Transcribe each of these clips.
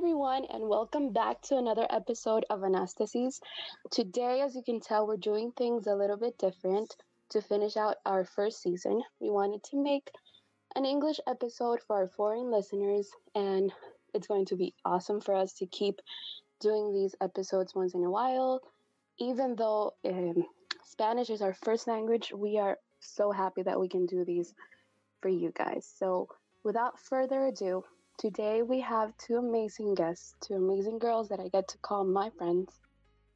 Everyone, and welcome back to another episode of Anastasis. Today, as you can tell, we're doing things a little bit different to finish out our first season. We wanted to make an English episode for our foreign listeners, and it's going to be awesome for us to keep doing these episodes once in a while. Even though um, Spanish is our first language, we are so happy that we can do these for you guys. So, without further ado, Today we have two amazing guests, two amazing girls that I get to call my friends.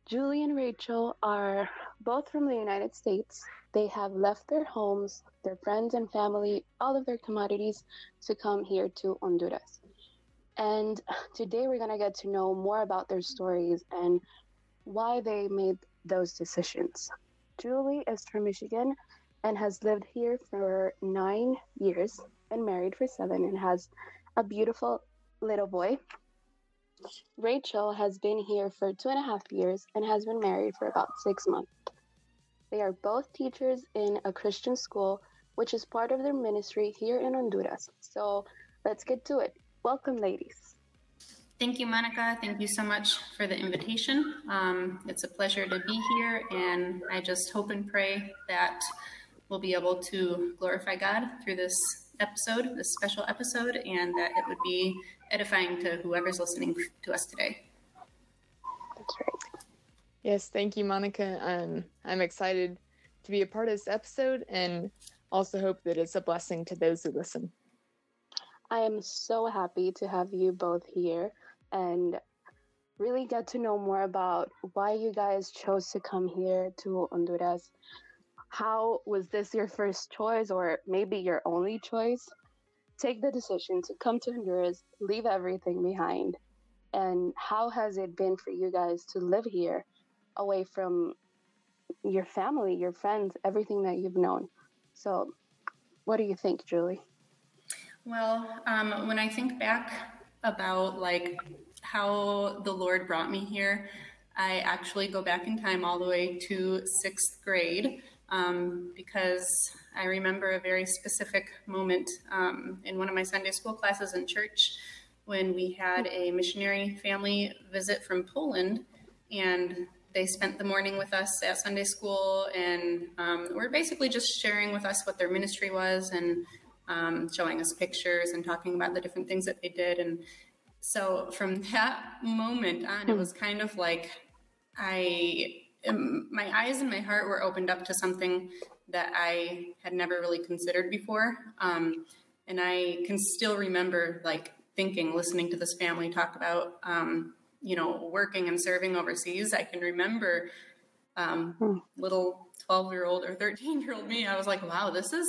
Julie and Rachel are both from the United States. They have left their homes, their friends and family, all of their commodities to come here to Honduras. And today we're going to get to know more about their stories and why they made those decisions. Julie is from Michigan and has lived here for nine years and married for seven and has a beautiful little boy. Rachel has been here for two and a half years and has been married for about six months. They are both teachers in a Christian school, which is part of their ministry here in Honduras. So let's get to it. Welcome, ladies. Thank you, Monica. Thank you so much for the invitation. Um, it's a pleasure to be here, and I just hope and pray that we'll be able to glorify God through this episode, this special episode, and that it would be edifying to whoever's listening to us today. That's right. Yes, thank you, Monica. Um, I'm excited to be a part of this episode and also hope that it's a blessing to those who listen. I am so happy to have you both here and really get to know more about why you guys chose to come here to Honduras how was this your first choice or maybe your only choice? Take the decision to come to Honduras, leave everything behind. And how has it been for you guys to live here away from your family, your friends, everything that you've known? So, what do you think, Julie? Well, um, when I think back about like how the Lord brought me here, I actually go back in time all the way to sixth grade um, because I remember a very specific moment um, in one of my Sunday school classes in church when we had a missionary family visit from Poland and they spent the morning with us at Sunday school and um, were basically just sharing with us what their ministry was and um, showing us pictures and talking about the different things that they did. And so from that moment on, it was kind of like I my eyes and my heart were opened up to something that I had never really considered before. Um, and I can still remember like thinking, listening to this family talk about, um, you know, working and serving overseas. I can remember um, hmm. little 12 year old or 13 year old me. I was like, wow, this is,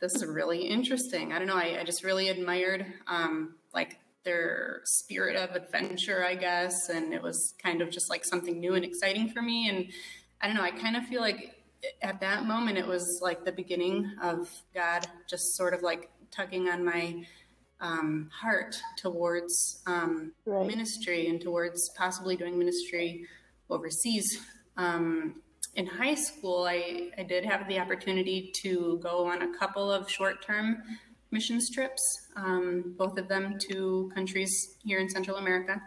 this is really interesting. I don't know. I, I just really admired um, like their spirit of adventure, I guess. And it was kind of just like something new and exciting for me. And I don't know, I kind of feel like at that moment it was like the beginning of God just sort of like tugging on my um, heart towards um, right. ministry and towards possibly doing ministry overseas. Um, in high school, I, I did have the opportunity to go on a couple of short term missions trips, um, both of them to countries here in Central America.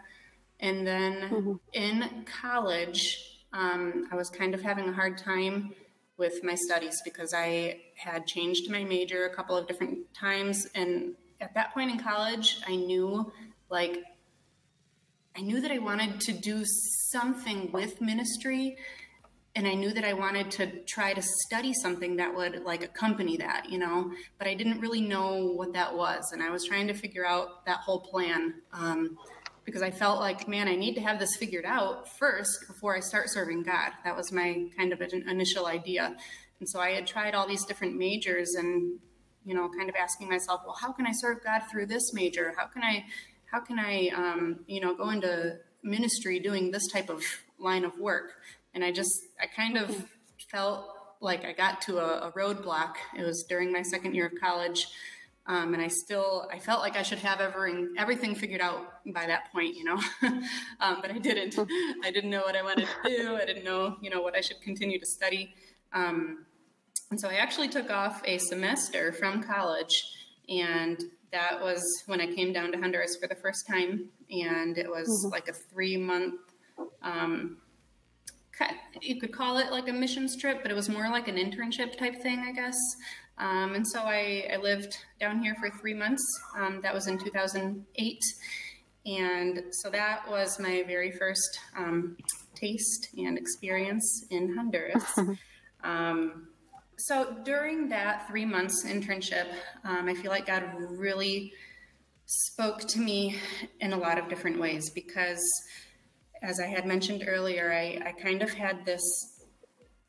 And then mm-hmm. in college, um, I was kind of having a hard time with my studies because I had changed my major a couple of different times. And at that point in college, I knew like, I knew that I wanted to do something with ministry and I knew that I wanted to try to study something that would like accompany that, you know, but I didn't really know what that was. And I was trying to figure out that whole plan um, because I felt like, man, I need to have this figured out first before I start serving God. That was my kind of initial idea. And so I had tried all these different majors and, you know, kind of asking myself, well, how can I serve God through this major? How can I, how can I, um, you know, go into ministry doing this type of line of work. And I just, I kind of felt like I got to a, a roadblock. It was during my second year of college. Um, and I still, I felt like I should have everything, everything figured out by that point, you know, um, but I didn't. I didn't know what I wanted to do. I didn't know, you know, what I should continue to study. Um, and so I actually took off a semester from college, and that was when I came down to Honduras for the first time. And it was mm-hmm. like a three month, um, you could call it like a missions trip, but it was more like an internship type thing, I guess. Um, and so I, I, lived down here for three months. Um, that was in 2008. And so that was my very first um, taste and experience in Honduras. Um, so during that three months internship, um, I feel like God really spoke to me in a lot of different ways because, as I had mentioned earlier, I, I kind of had this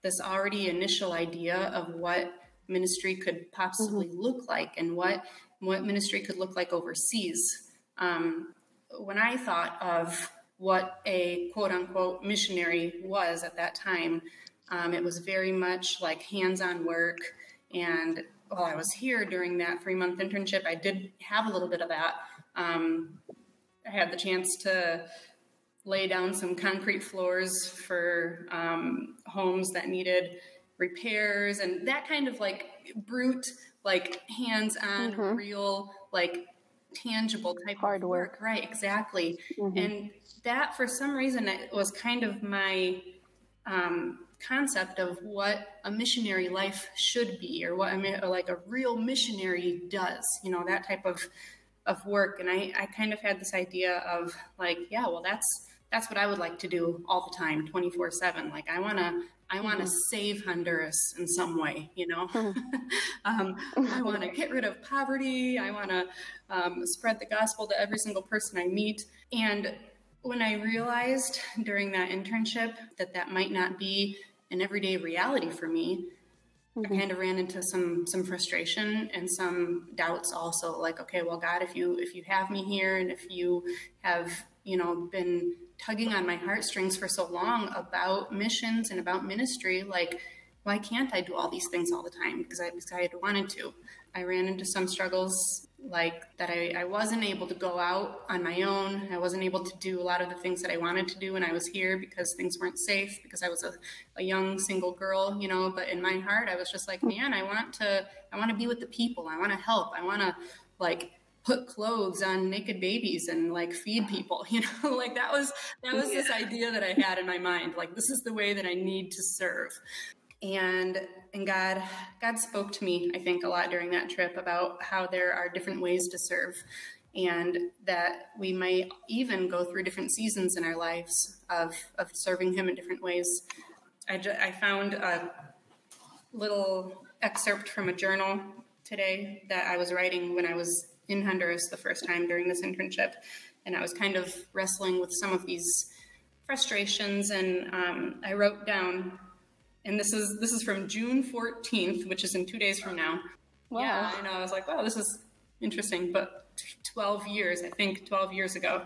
this already initial idea of what ministry could possibly mm-hmm. look like and what what ministry could look like overseas. Um, when I thought of what a quote unquote missionary was at that time, um, it was very much like hands on work. And while I was here during that three month internship, I did have a little bit of that. Um, I had the chance to lay down some concrete floors for um, homes that needed repairs and that kind of like brute, like hands on, mm-hmm. real, like tangible type hard of work. work. Right, exactly. Mm-hmm. And that, for some reason, it was kind of my um, concept of what a missionary life should be or what a, like a real missionary does you know that type of of work and I, I kind of had this idea of like yeah well that's that's what i would like to do all the time 24 7 like i want to I want to mm-hmm. save Honduras in some way, you know. Mm-hmm. um, I want to get rid of poverty. I want to um, spread the gospel to every single person I meet. And when I realized during that internship that that might not be an everyday reality for me, mm-hmm. I kind of ran into some some frustration and some doubts also like okay well God if you if you have me here and if you have you know been tugging on my heartstrings for so long about missions and about ministry like why can't I do all these things all the time because I, I wanted to I ran into some struggles like that I, I wasn't able to go out on my own. I wasn't able to do a lot of the things that I wanted to do when I was here because things weren't safe because I was a, a young single girl, you know, but in my heart I was just like, man, I want to I want to be with the people. I want to help. I want to like put clothes on naked babies and like feed people, you know, like that was that was this idea that I had in my mind. Like this is the way that I need to serve and and God God spoke to me I think a lot during that trip about how there are different ways to serve and that we might even go through different seasons in our lives of of serving him in different ways I, ju- I found a little excerpt from a journal today that I was writing when I was in Honduras the first time during this internship and I was kind of wrestling with some of these frustrations and um, I wrote down and this is this is from June 14th, which is in two days from now. Wow. Yeah, and. I was like, wow, this is interesting. But 12 years, I think 12 years ago.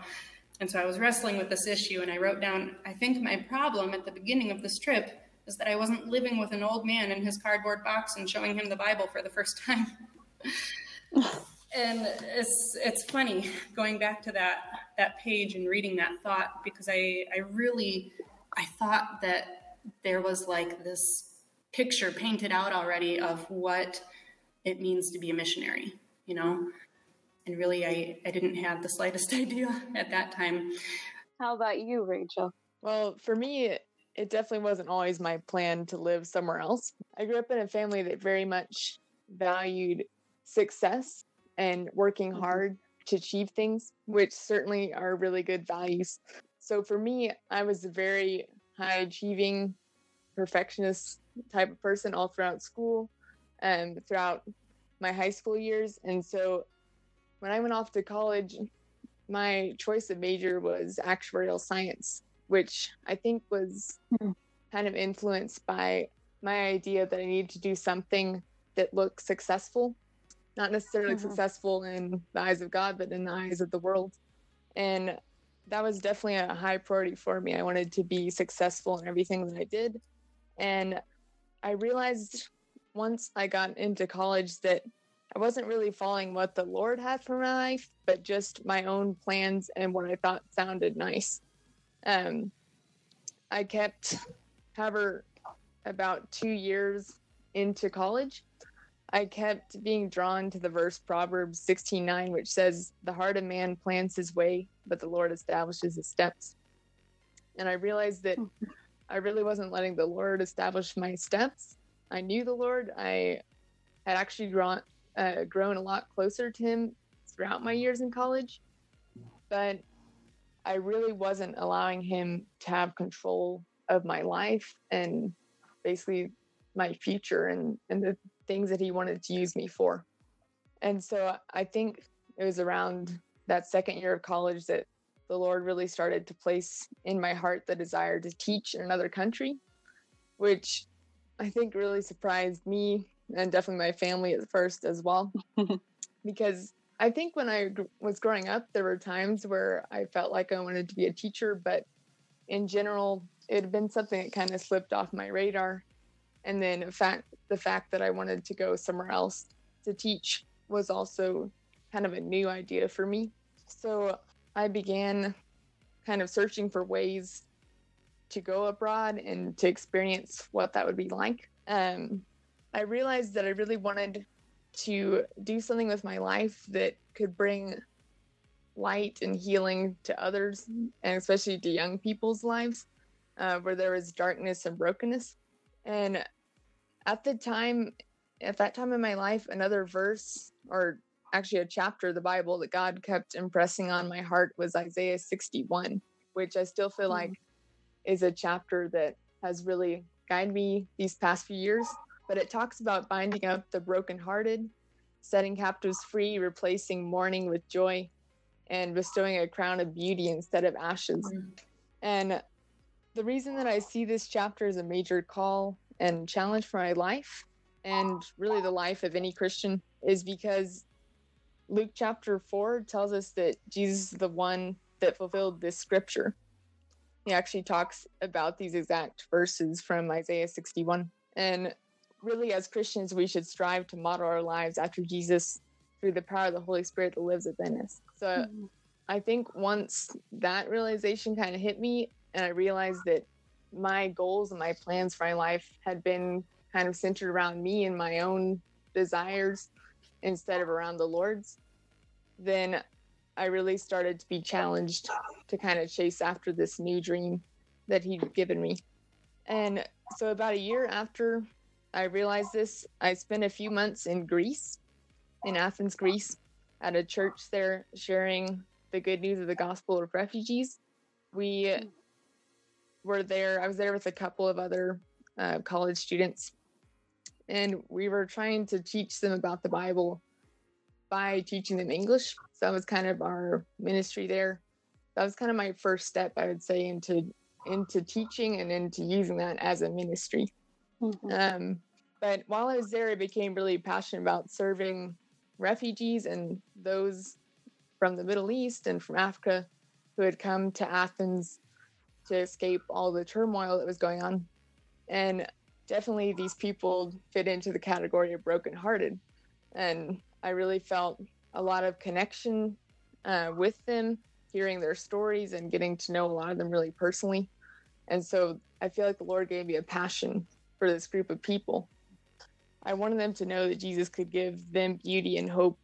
And so I was wrestling with this issue, and I wrote down, I think my problem at the beginning of this trip is that I wasn't living with an old man in his cardboard box and showing him the Bible for the first time. and it's it's funny going back to that that page and reading that thought because I I really I thought that there was like this picture painted out already of what it means to be a missionary, you know? And really, I, I didn't have the slightest idea at that time. How about you, Rachel? Well, for me, it definitely wasn't always my plan to live somewhere else. I grew up in a family that very much valued success and working mm-hmm. hard to achieve things, which certainly are really good values. So for me, I was a very high achieving, perfectionist type of person all throughout school and throughout my high school years. And so when I went off to college, my choice of major was actuarial science, which I think was hmm. kind of influenced by my idea that I needed to do something that looked successful, not necessarily mm-hmm. successful in the eyes of God, but in the eyes of the world. And that was definitely a high priority for me. I wanted to be successful in everything that I did. And I realized once I got into college that I wasn't really following what the Lord had for my life, but just my own plans and what I thought sounded nice. Um, I kept, however, about two years into college, I kept being drawn to the verse Proverbs 16:9, which says, "The heart of man plans his way, but the Lord establishes his steps." And I realized that I really wasn't letting the Lord establish my steps. I knew the Lord. I had actually drawn, uh, grown a lot closer to Him throughout my years in college, but I really wasn't allowing Him to have control of my life and basically my future and, and the things that He wanted to use me for. And so I think it was around that second year of college that the Lord really started to place in my heart the desire to teach in another country, which I think really surprised me and definitely my family at first as well. because I think when I was growing up, there were times where I felt like I wanted to be a teacher, but in general, it had been something that kind of slipped off my radar. And then, in fact, the fact that I wanted to go somewhere else to teach was also kind of a new idea for me. So I began kind of searching for ways to go abroad and to experience what that would be like. Um, I realized that I really wanted to do something with my life that could bring light and healing to others, and especially to young people's lives, uh, where there was darkness and brokenness. And at the time, at that time in my life, another verse or actually a chapter of the Bible that God kept impressing on my heart was Isaiah 61, which I still feel mm-hmm. like is a chapter that has really guided me these past few years. But it talks about binding up the brokenhearted, setting captives free, replacing mourning with joy, and bestowing a crown of beauty instead of ashes. Mm-hmm. And the reason that I see this chapter as a major call and challenge for my life, and really the life of any Christian, is because Luke chapter 4 tells us that Jesus is the one that fulfilled this scripture. He actually talks about these exact verses from Isaiah 61. And really, as Christians, we should strive to model our lives after Jesus through the power of the Holy Spirit that lives within us. So mm-hmm. I think once that realization kind of hit me, and I realized that my goals and my plans for my life had been kind of centered around me and my own desires instead of around the Lord's, then I really started to be challenged to kind of chase after this new dream that he'd given me. And so, about a year after I realized this, I spent a few months in Greece, in Athens, Greece, at a church there sharing the good news of the gospel of refugees. We hmm. Were there, I was there with a couple of other uh, college students, and we were trying to teach them about the Bible by teaching them English. So that was kind of our ministry there. That was kind of my first step, I would say, into into teaching and into using that as a ministry. Mm-hmm. Um, but while I was there, I became really passionate about serving refugees and those from the Middle East and from Africa who had come to Athens to escape all the turmoil that was going on. And definitely these people fit into the category of brokenhearted. And I really felt a lot of connection uh, with them, hearing their stories and getting to know a lot of them really personally. And so I feel like the Lord gave me a passion for this group of people. I wanted them to know that Jesus could give them beauty and hope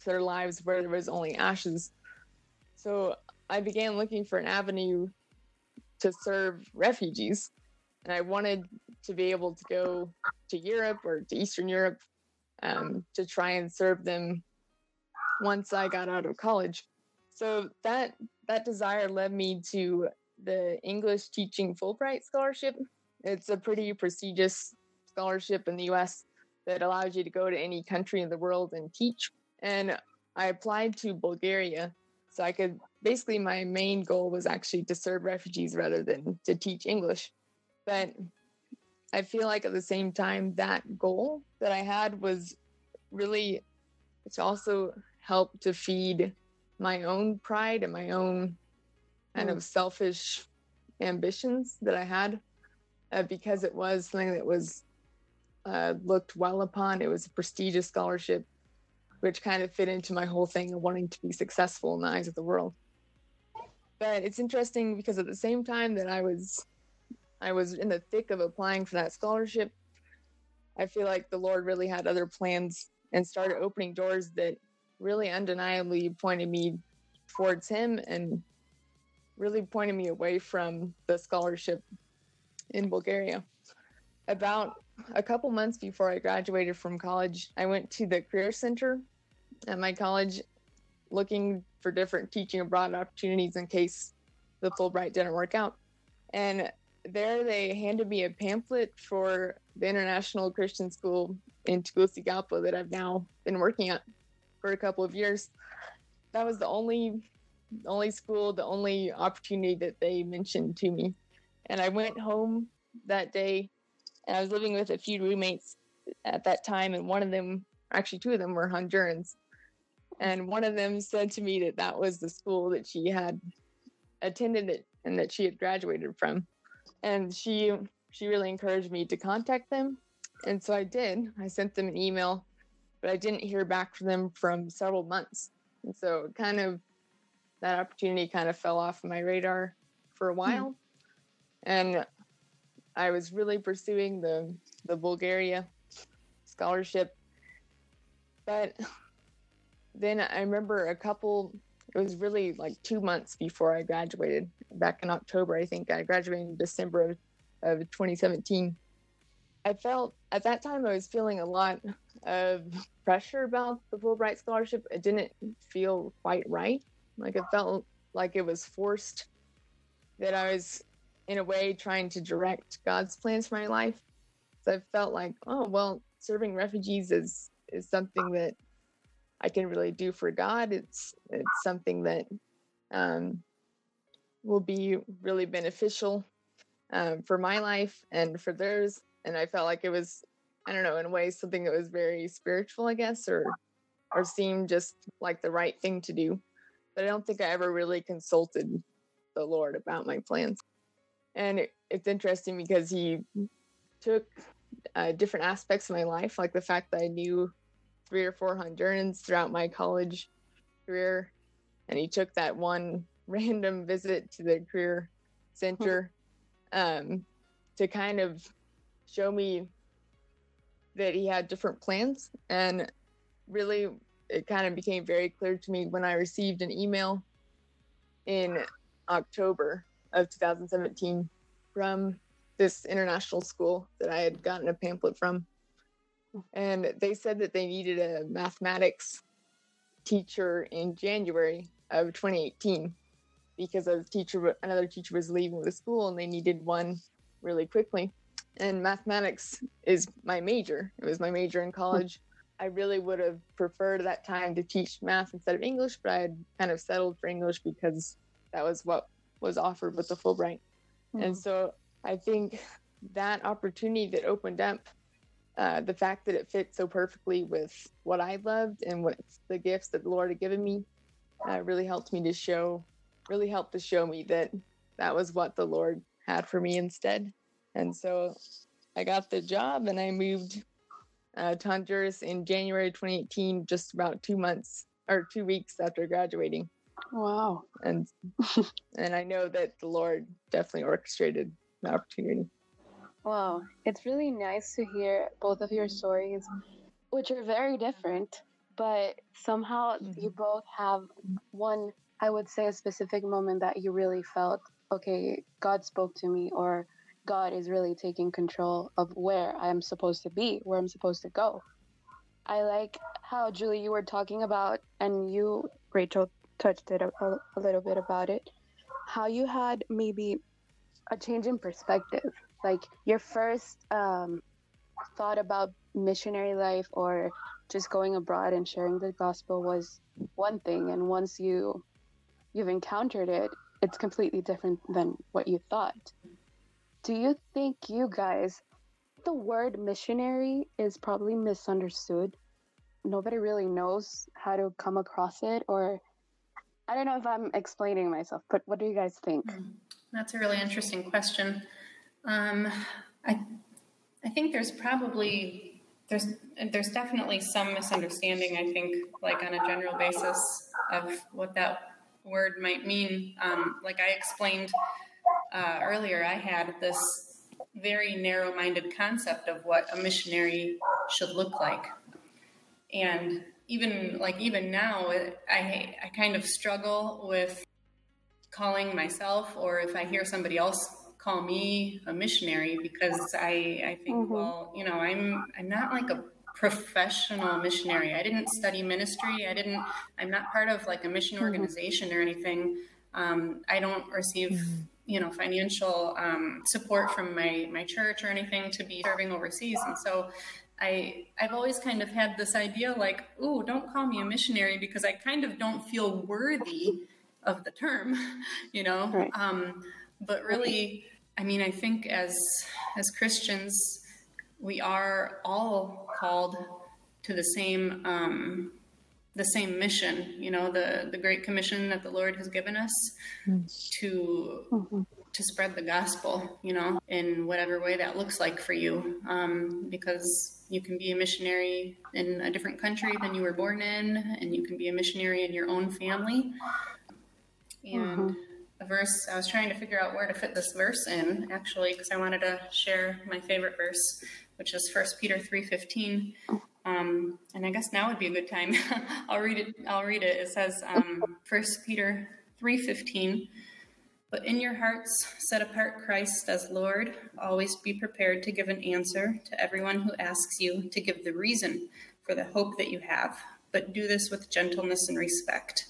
to their lives where there was only ashes. So I began looking for an avenue to serve refugees. And I wanted to be able to go to Europe or to Eastern Europe um, to try and serve them once I got out of college. So that that desire led me to the English Teaching Fulbright Scholarship. It's a pretty prestigious scholarship in the U.S. that allows you to go to any country in the world and teach. And I applied to Bulgaria, so I could basically my main goal was actually to serve refugees rather than to teach English. But I feel like at the same time, that goal that I had was really to also help to feed my own pride and my own kind Mm. of selfish ambitions that I had uh, because it was something that was uh, looked well upon. It was a prestigious scholarship, which kind of fit into my whole thing of wanting to be successful in the eyes of the world. But it's interesting because at the same time that I was I was in the thick of applying for that scholarship, I feel like the Lord really had other plans and started opening doors that really undeniably pointed me towards Him and really pointed me away from the scholarship in Bulgaria. About a couple months before I graduated from college, I went to the Career Center at my college looking for different teaching abroad opportunities in case the Fulbright didn't work out. And there they handed me a pamphlet for the International Christian School in Tegucigalpa that I've now been working at for a couple of years. That was the only only school, the only opportunity that they mentioned to me. And I went home that day and I was living with a few roommates at that time and one of them actually two of them were Hondurans. And one of them said to me that that was the school that she had attended it and that she had graduated from. And she she really encouraged me to contact them. And so i did. I sent them an email but i didn't hear back from them from several months. And so kind of that opportunity kind of fell off my radar for a hmm. while. And i was really pursuing the the bulgaria scholarship. But then i remember a couple it was really like two months before I graduated back in October. I think I graduated in December of, of 2017. I felt at that time I was feeling a lot of pressure about the Fulbright scholarship. It didn't feel quite right. Like it felt like it was forced, that I was in a way trying to direct God's plans for my life. So I felt like, oh, well, serving refugees is, is something that I can really do for God. It's it's something that um, will be really beneficial um, for my life and for theirs. And I felt like it was, I don't know, in a way, something that was very spiritual, I guess, or or seemed just like the right thing to do. But I don't think I ever really consulted the Lord about my plans. And it, it's interesting because He took uh, different aspects of my life, like the fact that I knew three or four Hondurans throughout my college career. And he took that one random visit to the career center um, to kind of show me that he had different plans. And really, it kind of became very clear to me when I received an email in October of 2017 from this international school that I had gotten a pamphlet from and they said that they needed a mathematics teacher in January of 2018 because a teacher another teacher was leaving the school and they needed one really quickly. And mathematics is my major. It was my major in hmm. college. I really would have preferred that time to teach math instead of english but i had kind of settled for english because that was what was offered with the fulbright. And hmm. so i think that opportunity that opened up uh, the fact that it fit so perfectly with what I loved and what the gifts that the Lord had given me uh, really helped me to show, really helped to show me that that was what the Lord had for me instead. And so I got the job and I moved uh, to Honduras in January 2018, just about two months or two weeks after graduating. Wow. And and I know that the Lord definitely orchestrated the opportunity. Wow, it's really nice to hear both of your mm-hmm. stories, which are very different, but somehow you mm-hmm. both have one, I would say, a specific moment that you really felt, okay, God spoke to me, or God is really taking control of where I'm supposed to be, where I'm supposed to go. I like how, Julie, you were talking about, and you, Rachel, touched it a, a little bit about it, how you had maybe a change in perspective like your first um, thought about missionary life or just going abroad and sharing the gospel was one thing and once you you've encountered it it's completely different than what you thought do you think you guys the word missionary is probably misunderstood nobody really knows how to come across it or I don't know if I'm explaining myself, but what do you guys think? That's a really interesting question. Um, I I think there's probably there's there's definitely some misunderstanding. I think, like on a general basis, of what that word might mean. Um, like I explained uh, earlier, I had this very narrow-minded concept of what a missionary should look like, and even like even now, I I kind of struggle with calling myself, or if I hear somebody else call me a missionary, because I I think, Mhm. well, you know, I'm I'm not like a professional missionary. I didn't study ministry. I didn't. I'm not part of like a mission Mhm. organization or anything. Um, I don't receive, you know, financial um, support from my my church or anything to be serving overseas, and so. I, I've always kind of had this idea like, ooh, don't call me a missionary because I kind of don't feel worthy of the term, you know? Right. Um, but really, I mean, I think as as Christians, we are all called to the same um, the same mission. You know, the the great commission that the Lord has given us to Mhm. to spread the gospel. You know, in whatever way that looks like for you, um, because you can be a missionary in a different country than you were born in, and you can be a missionary in your own family. And a verse, I was trying to figure out where to fit this verse in, actually, because I wanted to share my favorite verse, which is 1 Peter 3.15. Um, and I guess now would be a good time. I'll read it. I'll read it. It says, um, 1 Peter 3.15, But in your hearts set apart Christ as Lord. Always be prepared to give an answer to everyone who asks you to give the reason for the hope that you have. But do this with gentleness and respect.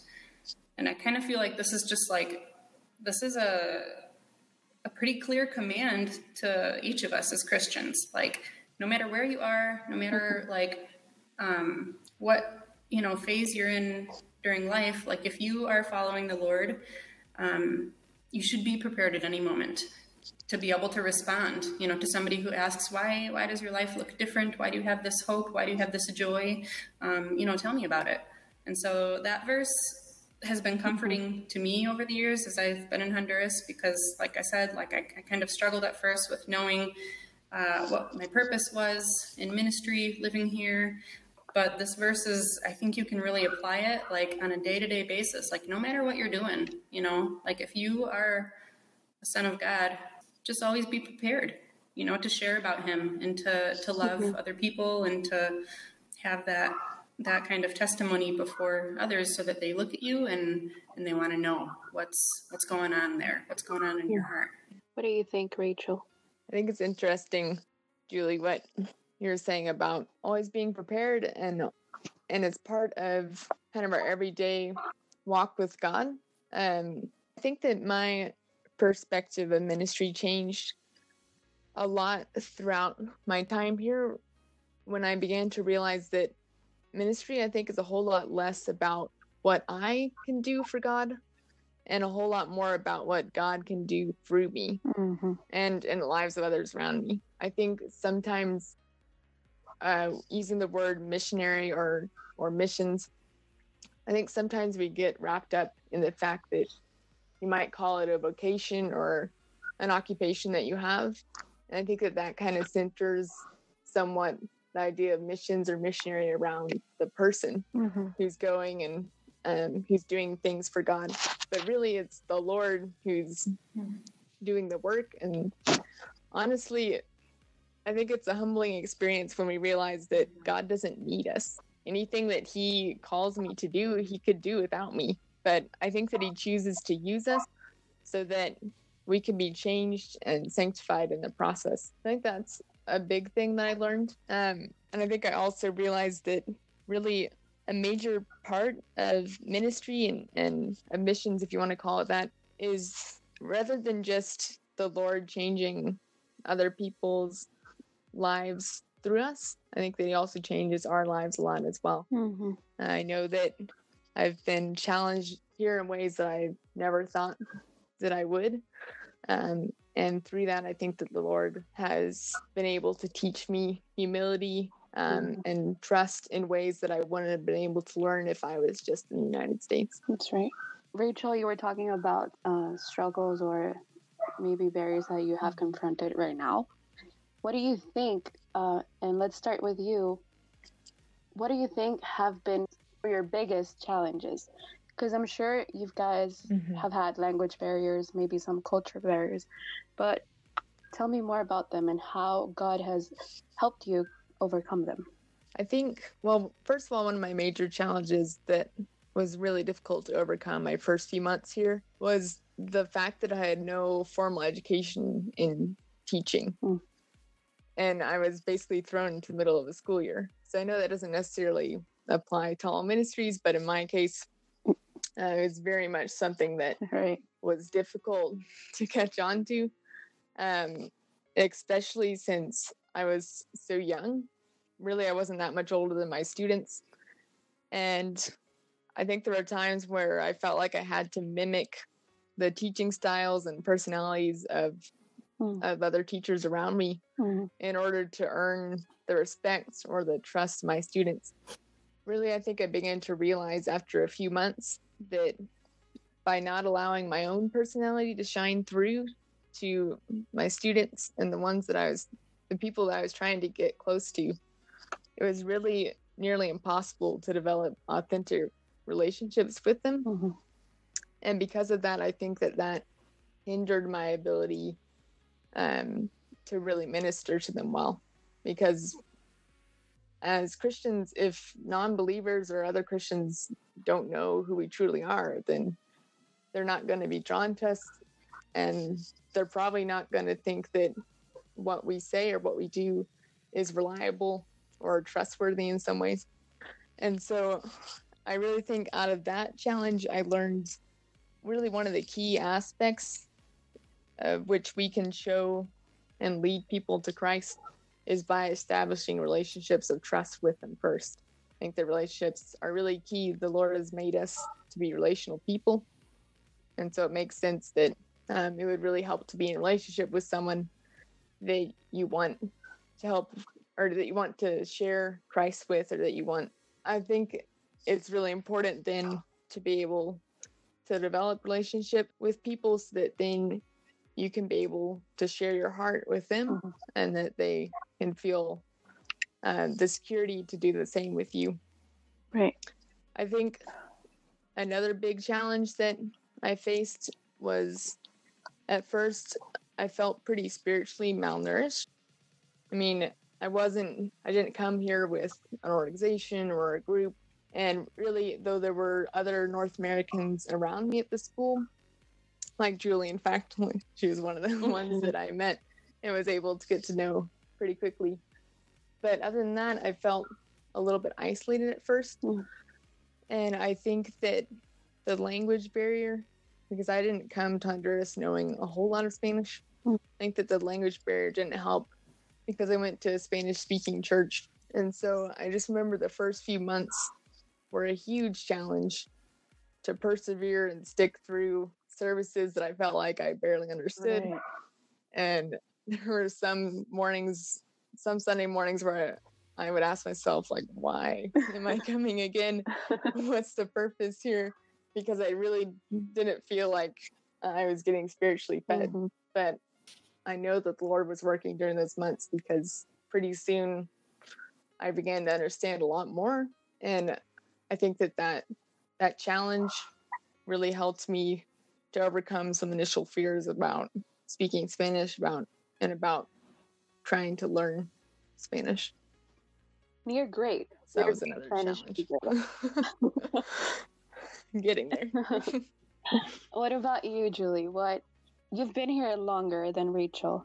And I kind of feel like this is just like this is a a pretty clear command to each of us as Christians. Like no matter where you are, no matter like um, what you know phase you're in during life, like if you are following the Lord, um, you should be prepared at any moment to be able to respond you know to somebody who asks why why does your life look different? Why do you have this hope? Why do you have this joy? Um, you know tell me about it. And so that verse has been comforting to me over the years as I've been in Honduras because, like I said, like I, I kind of struggled at first with knowing uh, what my purpose was in ministry, living here. But this verse is, I think you can really apply it like on a day to day basis. Like, no matter what you're doing, you know, like if you are a son of God, just always be prepared, you know, to share about Him and to, to love other people and to have that that kind of testimony before others so that they look at you and and they want to know what's what's going on there what's going on in your heart What do you think, Rachel? I think it's interesting, Julie, what you're saying about always being prepared and and it's part of kind of our everyday walk with God. Um, I think that my perspective of ministry changed a lot throughout my time here when I began to realize that ministry, I think, is a whole lot less about what I can do for God and a whole lot more about what God can do through me Mm-hmm. and in the lives of others around me. I think sometimes uh, using the word missionary or or missions, I think sometimes we get wrapped up in the fact that you might call it a vocation or an occupation that you have, and I think that that kind of centers somewhat the idea of missions or missionary around the person Mm-hmm. who's going and um, who's doing things for God. But really, it's the Lord who's doing the work. And honestly, I think it's a humbling experience when we realize that God doesn't need us. Anything that He calls me to do, He could do without me. But I think that He chooses to use us so that we can be changed and sanctified in the process. I think that's a big thing that I learned. Um, and I think I also realized that really a major part of ministry and, and of missions, if you want to call it that, is rather than just the Lord changing other people's lives through us, I think that He also changes our lives a lot as well. Mm-hmm. I know that I've been challenged here in ways that I never thought that I would. Um, and through that, I think that the Lord has been able to teach me humility um, and trust in ways that I wouldn't have been able to learn if I was just in the United States. That's right. Rachel, you were talking about uh, struggles or maybe barriers that you have confronted right now. What do you think? Uh, and let's start with you. What do you think have been your biggest challenges? Because I'm sure you guys Mhm. have had language barriers, maybe some culture barriers, but tell me more about them and how God has helped you overcome them. I think, well, first of all, one of my major challenges that was really difficult to overcome my first few months here was the fact that I had no formal education in teaching. Mm. And I was basically thrown into the middle of a school year. So I know that doesn't necessarily apply to all ministries, but in my case, uh, it was very much something that Right. was difficult to catch on to, um, especially since I was so young. Really, I wasn't that much older than my students. And I think there were times where I felt like I had to mimic the teaching styles and personalities of, Mm. of other teachers around me Mhm. in order to earn the respect or the trust of my students. Really, I think I began to realize after a few months that by not allowing my own personality to shine through to my students and the ones that I was, the people that I was trying to get close to, it was really nearly impossible to develop authentic relationships with them. Mhm. And because of that, I think that that hindered my ability um, to really minister to them well. Because as Christians, if non believers or other Christians don't know who we truly are, then they're not going to be drawn to us. And they're probably not going to think that what we say or what we do is reliable or trustworthy in some ways. And so I really think out of that challenge, I learned really one of the key aspects of which we can show and lead people to Christ is by establishing relationships of trust with them first. I think the relationships are really key. The Lord has made us to be relational people. And so it makes sense that um, it would really help to be in a relationship with someone that you want to help or that you want to share Christ with or that you want. I think it's really important then to be able to develop relationship with people so that then you can be able to share your heart with them Mhm. and that they can feel uh, the security to do the same with you. Right. I think another big challenge that I faced was at first I felt pretty spiritually malnourished. I mean, I wasn't, I didn't come here with an organization or a group. And really, though there were other North Americans around me at the school, like Julie, in fact, she was one of the ones that I met and was able to get to know pretty quickly. But other than that, I felt a little bit isolated at first. Mm. And I think that the language barrier, because I didn't come to Honduras knowing a whole lot of Spanish, Mm. I think that the language barrier didn't help because I went to a Spanish speaking church. And so I just remember the first few months were a huge challenge to persevere and stick through services that I felt like I barely understood. Right. And there were some mornings, some Sunday mornings where I, would ask myself, like, why am I coming again? What's the purpose here? Because I really didn't feel like I was getting spiritually fed. Mhm. But I know that the Lord was working during those months because pretty soon I began to understand a lot more. And I think that that, that challenge really helped me to overcome some initial fears about speaking Spanish about and about trying to learn Spanish. You're great. So that You're was another challenge. Getting there. What about you, Julie? What you've been here longer than Rachel,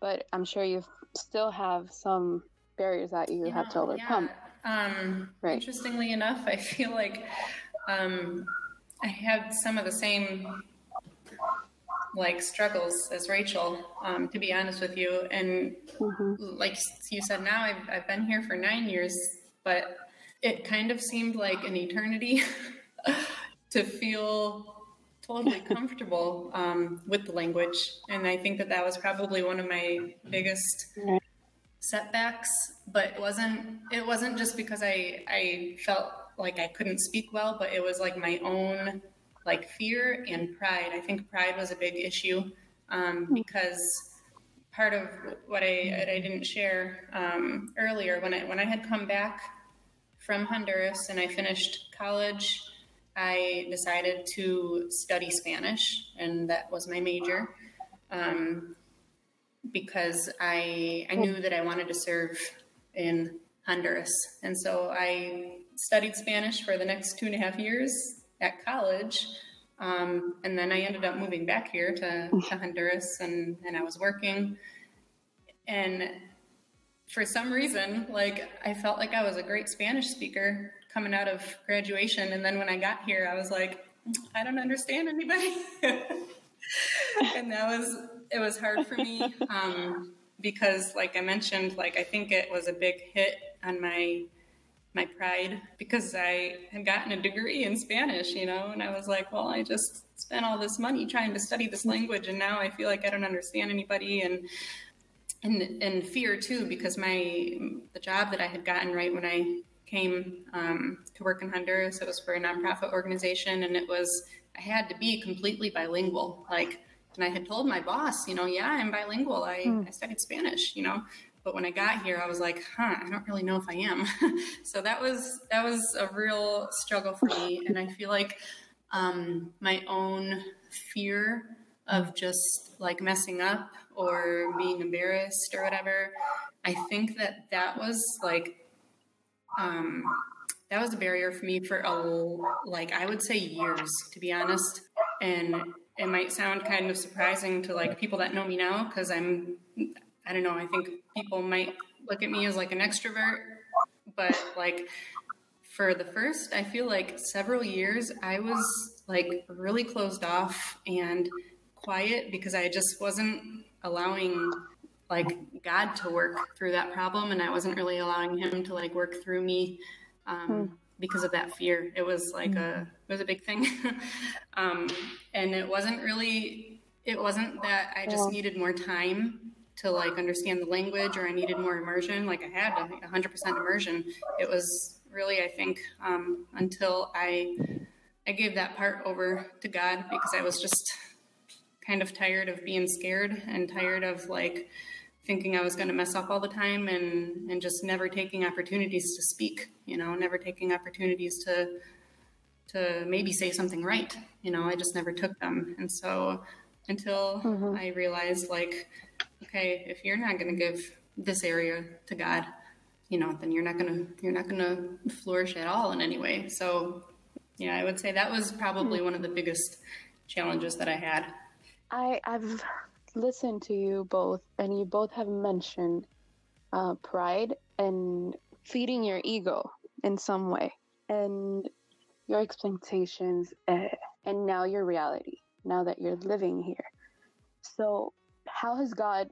but I'm sure you still have some barriers that you have to overcome. yeah. Um, Right. Interestingly enough, I feel like um, I had some of the same like struggles as Rachel, um, to be honest with you. And Mhm. like you said, now I've, I've been here for nine years, but it kind of seemed like an eternity to feel totally comfortable um, with the language. And I think that that was probably one of my biggest setbacks but it wasn't it wasn't just because i i felt like i couldn't speak well but it was like my own like fear and pride. I think pride was a big issue um, because part of what I, I didn't share um, earlier when I when I had come back from Honduras and I finished college, I decided to study Spanish, and that was my major um, because I I knew that I wanted to serve in Honduras, and so I studied Spanish for the next two and a half years at college. Um, and then I ended up moving back here to, to Honduras and, and I was working. And for some reason, like I felt like I was a great Spanish speaker coming out of graduation. And then when I got here, I was like, I don't understand anybody. and that was, it was hard for me. Um, because like I mentioned, like I think it was a big hit on my my pride because I had gotten a degree in Spanish, you know, and I was like, well, I just spent all this money trying to study this language and now I feel like I don't understand anybody and and and fear too because my the job that I had gotten right when I came um, to work in Honduras, it was for a nonprofit organization and it was I had to be completely bilingual. Like and I had told my boss, you know, yeah, I'm bilingual. I, mm. I studied Spanish, you know. But when I got here, I was like, huh, I don't really know if I am. so that was that was a real struggle for me, and I feel like um, my own fear of just like messing up or being embarrassed or whatever. I think that that was like um, that was a barrier for me for a like I would say years to be honest, and it might sound kind of surprising to like people that know me now because I'm I don't know, I think people might look at me as like an extrovert, but like for the first, I feel like several years I was like really closed off and quiet because I just wasn't allowing like God to work through that problem and I wasn't really allowing him to like work through me um, hmm. because of that fear. It was like a it was a big thing. um, and it wasn't really it wasn't that I just needed more time to like understand the language or I needed more immersion. Like I had 100% immersion. It was really, I think, um, until I I gave that part over to God because I was just kind of tired of being scared and tired of like thinking I was going to mess up all the time and and just never taking opportunities to speak. You know, never taking opportunities to to maybe say something right. You know, I just never took them, and so until mm-hmm. I realized like okay, if you're not going to give this area to God, you know, then you're not going to you're not going to flourish at all in any way. So, yeah, I would say that was probably one of the biggest challenges that I had. I I've listened to you both, and you both have mentioned uh, pride and feeding your ego in some way, and your expectations, uh, and now your reality. Now that you're living here, so how has God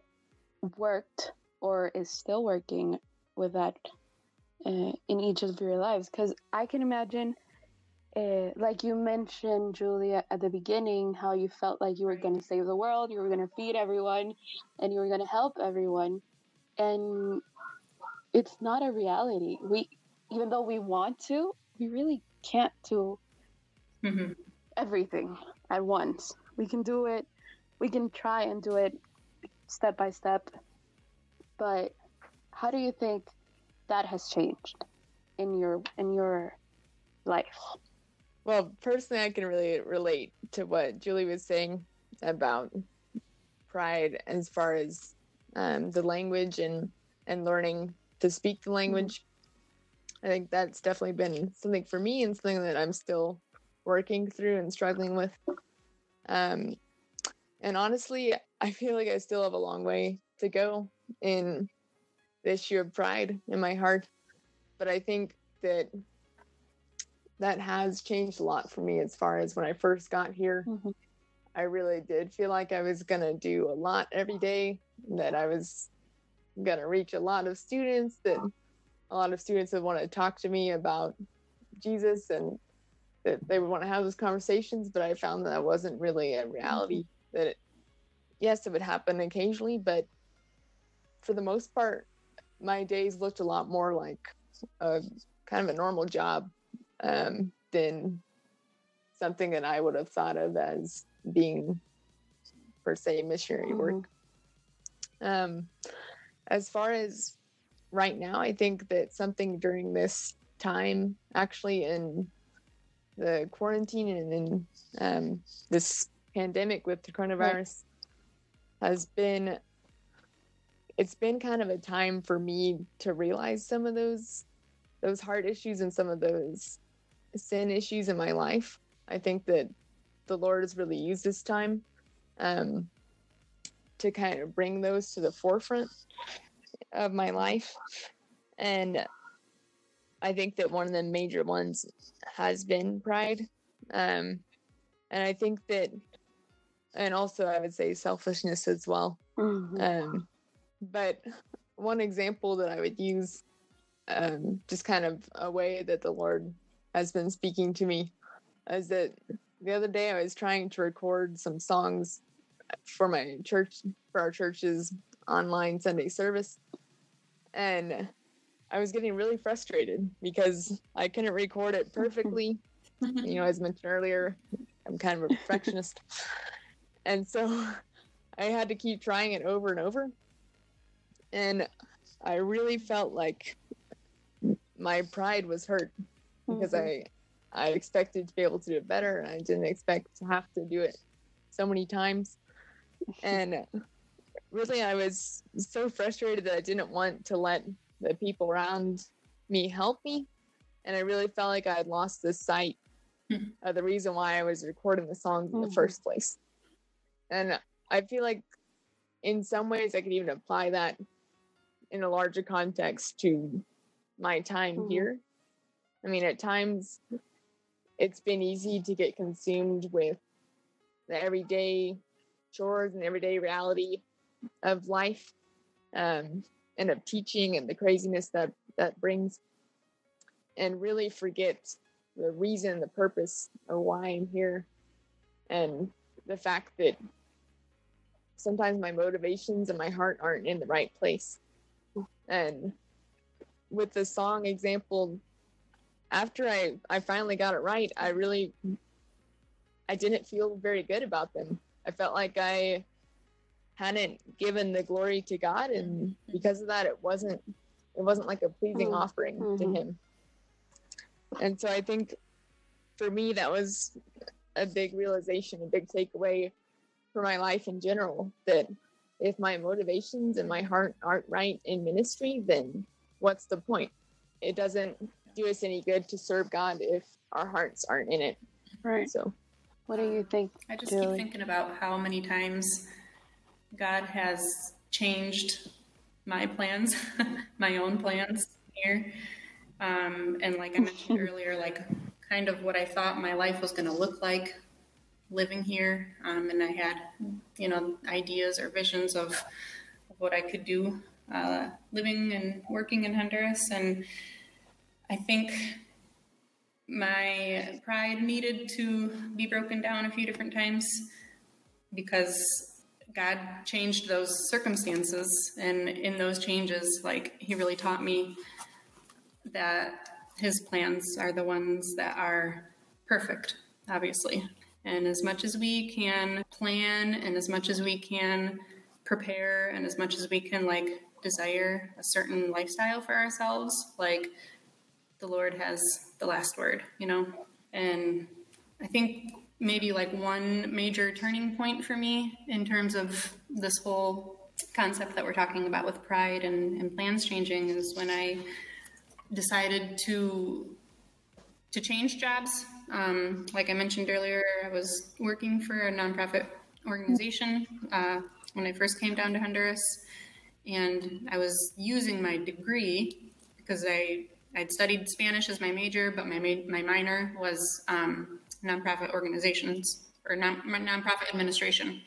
worked or is still working with that uh, in each of your lives? Because I can imagine, uh, like you mentioned, Julia, at the beginning, how you felt like you were going to save the world, you were going to feed everyone, and you were going to help everyone. And it's not a reality. We, even though we want to, we really can't do mm-hmm. everything at once. We can do it. We can try and do it step by step. But how do you think that has changed in your in your life? Well, personally, I can really relate to what Julie was saying about pride as far as um, the language and and learning to speak the language. Mm-hmm. I think that's definitely been something for me and something that I'm still working through and struggling with. Um, and honestly, I feel like I still have a long way to go in the issue of pride in my heart. But I think that that has changed a lot for me as far as when I first got here. Mm-hmm. I really did feel like I was going to do a lot every day, that I was going to reach a lot of students, that a lot of students would want to talk to me about Jesus and that they would want to have those conversations. But I found that that wasn't really a reality. That it, yes, it would happen occasionally, but for the most part, my days looked a lot more like a kind of a normal job um, than something that I would have thought of as being per se missionary work. Um, as far as right now, I think that something during this time, actually in the quarantine and in um, this pandemic with the coronavirus, has been it's been kind of a time for me to realize some of those those heart issues and some of those sin issues in my life. I think that the Lord has really used this time um, to kind of bring those to the forefront of my life. And I think that one of the major ones has been pride. Um, and I think that, and also I would say selfishness as well. Mhm. Um, but one example that I would use, um, just kind of a way that the Lord has been speaking to me, is that the other day I was trying to record some songs for my church, for our church's online Sunday service. And I was getting really frustrated because I couldn't record it perfectly. you know, as mentioned earlier, I'm kind of a perfectionist. And so I had to keep trying it over and over. And I really felt like my pride was hurt because I I expected to be able to do it better and I didn't expect to have to do it so many times. And really I was so frustrated that I didn't want to let the people around me help me. And I really felt like I had lost the sight Mhm. of the reason why I was recording the songs in the Mhm. first place. And I feel like in some ways I could even apply that in a larger context to my time Mhm. here. I mean, at times it's been easy to get consumed with the everyday chores and everyday reality of life um, and of teaching and the craziness that that brings and really forget the reason the purpose of why i'm here and the fact that sometimes my motivations and my heart aren't in the right place and with the song example after i i finally got it right i really i didn't feel very good about them i felt like i hadn't given the glory to god and because of that it wasn't it wasn't like a pleasing Mhm. offering to Mhm. him and so i think for me that was a big realization a big takeaway for my life in general that if my motivations and my heart aren't right in ministry then what's the point it doesn't do us any good to serve god if our hearts aren't in it Right. so What do you think? I just Julie? keep thinking about how many times God has changed my plans, my own plans here. Um, and like I mentioned earlier, like kind of what I thought my life was going to look like living here. Um, and I had, you know, ideas or visions of, of what I could do uh, living and working in Honduras. And I think my pride needed to be broken down a few different times because God changed those circumstances. And in those changes, like, He really taught me that His plans are the ones that are perfect, obviously. And as much as we can plan and as much as we can prepare and as much as we can, like, desire a certain lifestyle for ourselves, like, the Lord has the last word, you know? And I think maybe like one major turning point for me in terms of this whole concept that we're talking about with pride and, and plans changing is when I decided to to change jobs. Um, like I mentioned earlier, I was working for a nonprofit organization uh, when I first came down to Honduras, and I was using my degree because I I'd studied Spanish as my major, but my ma- my minor was um, nonprofit organizations or non- nonprofit administration,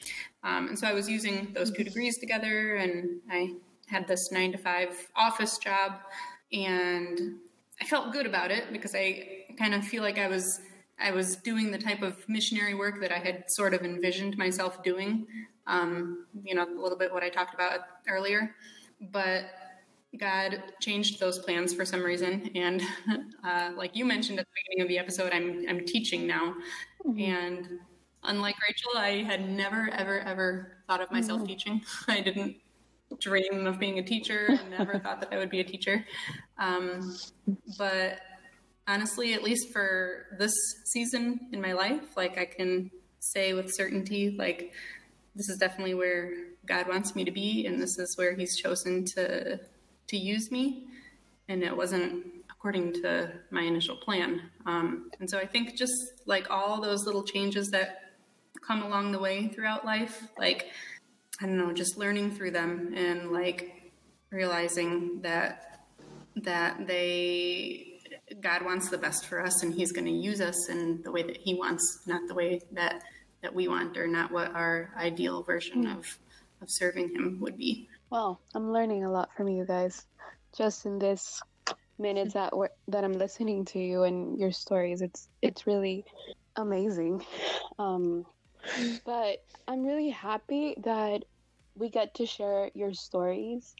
um, and so I was using those two degrees together, and I had this nine to five office job, and I felt good about it because I kind of feel like I was I was doing the type of missionary work that I had sort of envisioned myself doing. Um, you know, a little bit what I talked about earlier, but God changed those plans for some reason, and uh, like you mentioned at the beginning of the episode, I'm I'm teaching now, And unlike Rachel, I had never, ever, ever thought of myself teaching. I didn't dream of being a teacher. I never thought that I would be a teacher. Um, but honestly, at least for this season in my life, like I can say with certainty, like this is definitely where God wants me to be, and this is where He's chosen to to use me. And it wasn't according to my initial plan. Um, and so I think just like all those little changes that come along the way throughout life, like I don't know, just learning through them and like realizing that that they God wants the best for us and he's going to use us in the way that he wants, not the way that that we want or not what our ideal version of of serving him would be. Well, I'm learning a lot from you guys just in this minutes that we that I'm listening to you and your stories. It's it's really amazing. Um, but I'm really happy that we get to share your stories,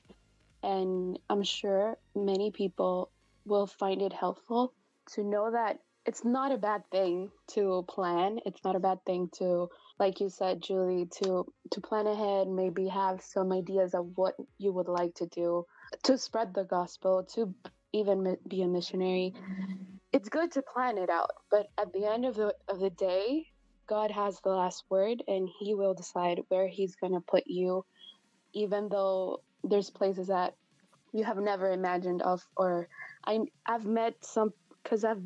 and I'm sure many people will find it helpful to know that it's not a bad thing to plan. It's not a bad thing to, like you said, Julie, to to plan ahead. Maybe have some ideas of what you would like to do to spread the gospel, to even be a missionary. It's good to plan it out, but at the end of the of the day, God has the last word, and He will decide where He's going to put you. Even though there's places that you have never imagined of, or I I've met some because I've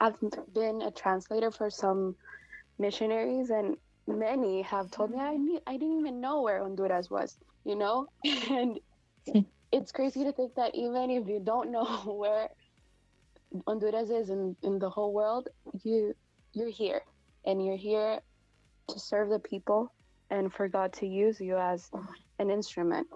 I've been a translator for some missionaries, and many have told me I need, I didn't even know where Honduras was, you know, and it's crazy to think that even if you don't know where Honduras is in, in the whole world, you you're here, and you're here to serve the people and for God to use you as an instrument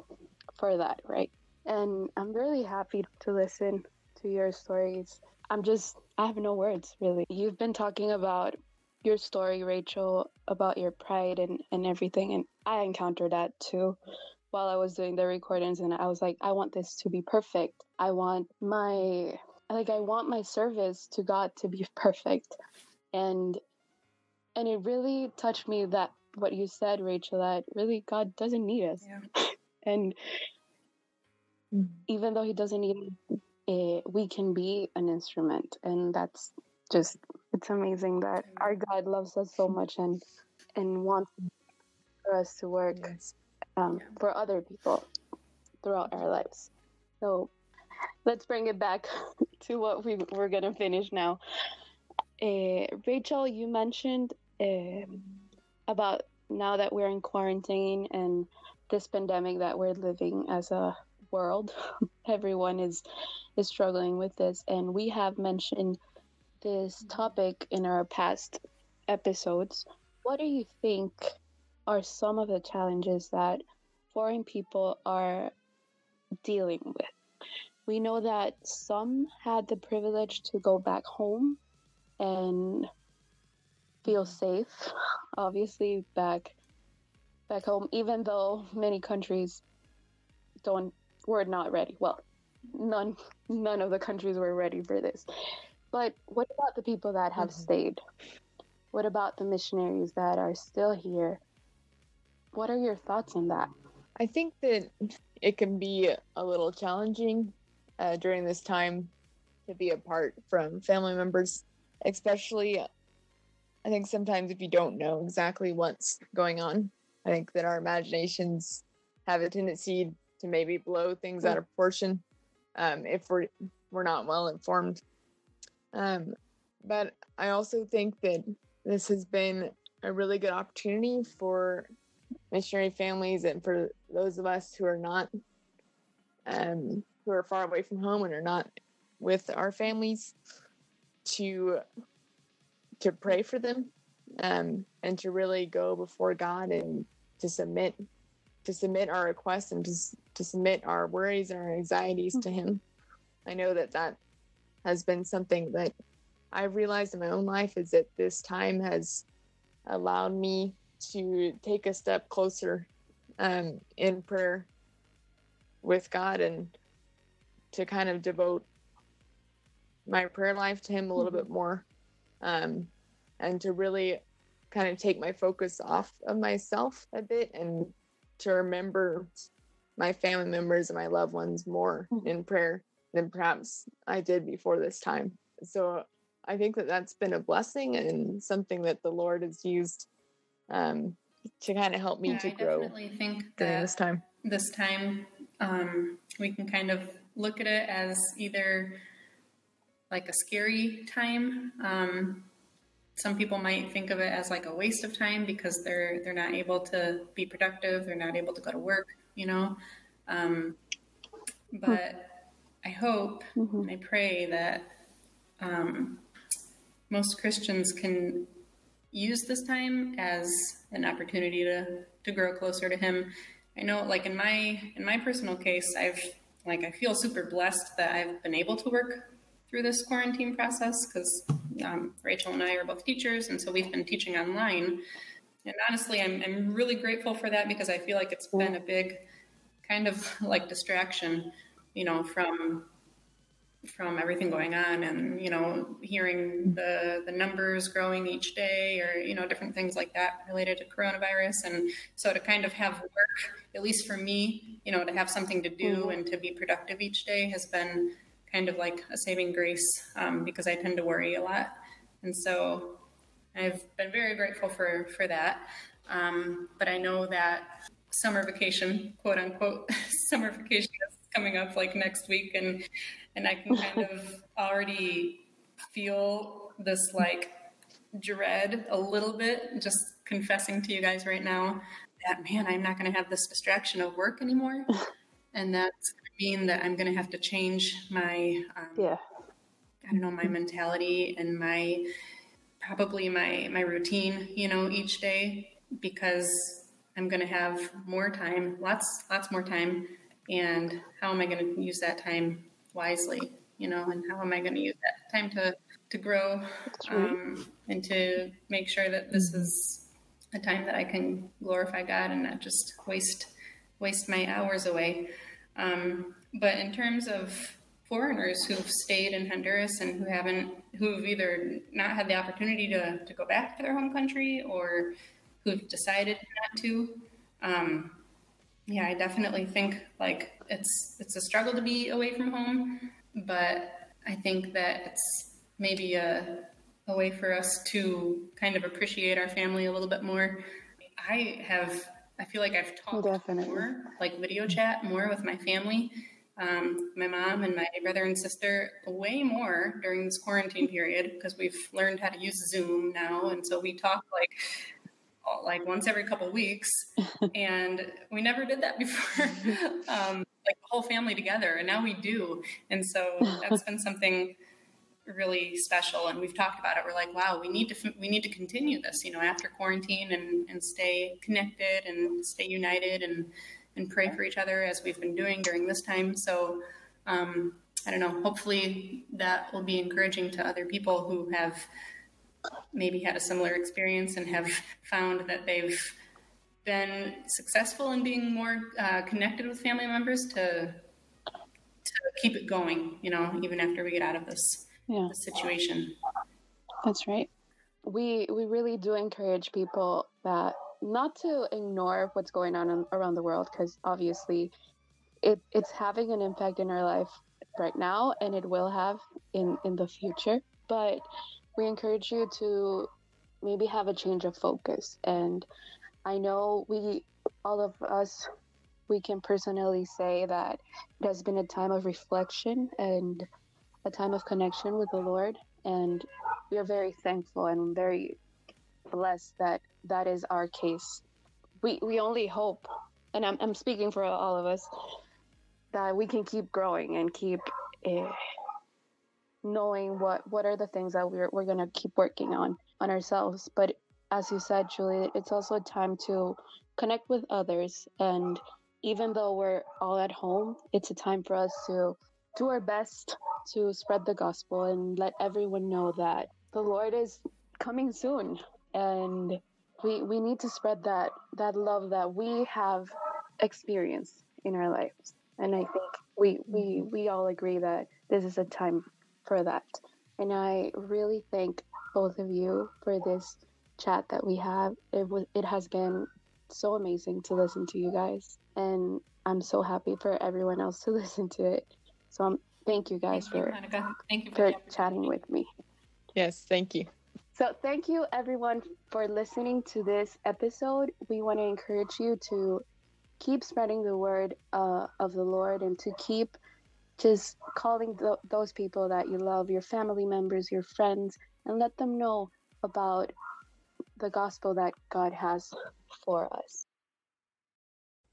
for that, right? And I'm really happy to listen to your stories. I'm just, I have no words really. You've been talking about your story, Rachel, about your pride and, and everything. And I encountered that too while I was doing the recordings. And I was like, I want this to be perfect. I want my, like, I want my service to God to be perfect. And, and it really touched me that what you said, Rachel, that really God doesn't need us. Yeah. and even though he doesn't need it, we can be an instrument. And that's just it's amazing that our god loves us so much and and wants for us to work Yes. um, for other people throughout our lives. So let's bring it back to what we we're gonna finish now. Uh, rachel you mentioned uh, about now that we're in quarantine and this pandemic that we're living as a world. Everyone is is struggling with this. And we have mentioned this topic in our past episodes. What do you think are some of the challenges that foreign people are dealing with? We know that some had the privilege to go back home and feel safe obviously back back home even though many countries don't were not ready well none none of the countries were ready for this but what about the people that have Mhm. stayed what about the missionaries that are still here what are your thoughts on that I think that it can be a little challenging uh, during this time to be apart from family members, especially. I think sometimes if you don't know exactly what's going on, I think that our imaginations have a tendency to maybe blow things out of proportion um, if we're we're not well informed. Um, but I also think that this has been a really good opportunity for missionary families and for those of us who are not um, who are far away from home and are not with our families to to pray for them um, and to really go before God and to submit to submit our requests and to, to submit our worries and our anxieties to him i know that that has been something that i've realized in my own life is that this time has allowed me to take a step closer um, in prayer with God and to kind of devote my prayer life to Him a little bit more. Um, and to really kind of take my focus off of myself a bit and to remember my family members and my loved ones more in prayer than perhaps I did before this time. So I think that that's been a blessing and something that the Lord has used um, to kind of help me Yeah, to I grow definitely think during that this time. this time um, we can kind of look at it as either like a scary time. Um, some people might think of it as like a waste of time because they're they're not able to be productive. They're not able to go to work. You know, um, but I hope and I pray that um, most Christians can use this time as an opportunity to to grow closer to Him. I know, like in my in my personal case, I've like I feel super blessed that I've been able to work through this quarantine process because um, Rachel and I are both teachers, and so we've been teaching online. And honestly, I'm I'm really grateful for that because I feel like it's been a big kind of like distraction, you know, from from everything going on and you know hearing the the numbers growing each day or you know different things like that related to coronavirus and so to kind of have work at least for me you know to have something to do and to be productive each day has been kind of like a saving grace um, because i tend to worry a lot. And so i've been very grateful for for that. Um, but i know that summer vacation quote unquote summer vacation is coming up like next week. And and I can kind of already feel this like dread a little bit just confessing to you guys right now that man I'm not going to have this distraction of work anymore. And that's mean that I'm going to have to change my um, Yeah. I don't know my mentality and my probably my my routine you know each day because I'm going to have more time lots lots more time. And how am I going to use that time wisely you know and how am I going to use that time to to grow um, and to make sure that this is a time that I can glorify God and not just waste waste my hours away um, but in terms of foreigners who've stayed in Honduras and who haven't, who've either not had the opportunity to, to go back to their home country or who've decided not to. Um, yeah, I definitely think like it's it's a struggle to be away from home, but I think that it's maybe a a way for us to kind of appreciate our family a little bit more. I have I feel like I've talked Definitely. more, like video chat more with my family um, my mom and my brother and sister way more during this quarantine period because we've learned how to use Zoom now, and so we talk like like once every couple weeks, and we never did that before. um, like the whole family together, and now we do, and so that's been something really special and we've talked about it. We're like wow we need to we need to continue this you know after quarantine and and stay connected and stay united and and pray for each other as we've been doing during this time. So um, i don't know hopefully that will be encouraging to other people who have maybe had a similar experience and have found that they've been successful in being more uh, connected with family members to to keep it going you know even after we get out of this, Yeah. this situation That's right. We we really do encourage people that not to ignore what's going on in, around the world because obviously it it's having an impact in our life right now and it will have in in the future. But we encourage you to maybe have a change of focus and I know we all of us we can personally say that it has been a time of reflection and a time of connection with the Lord and we are very thankful and very blessed that that is our case. We we only hope, and I'm I'm speaking for all of us, that we can keep growing and keep uh, knowing what what are the things that we're we're gonna keep working on on ourselves. But as you said, Julie, it's also a time to connect with others, and even though we're all at home, it's a time for us to do our best to spread the gospel and let everyone know that the Lord is coming soon and we we need to spread that that love that we have experienced in our lives and I think we we we all agree that this is a time for that and I really thank both of you for this chat that we have. It was it has been so amazing to listen to you guys, and I'm so happy for everyone else to listen to it. So um, thank you guys Thank for Hanukkah. Thank you for the chatting with me. Yes, thank you. So, thank you everyone for listening to this episode. We want to encourage you to keep spreading the word uh, of the Lord and to keep just calling th- those people that you love, your family members, your friends, and let them know about the gospel that God has for us.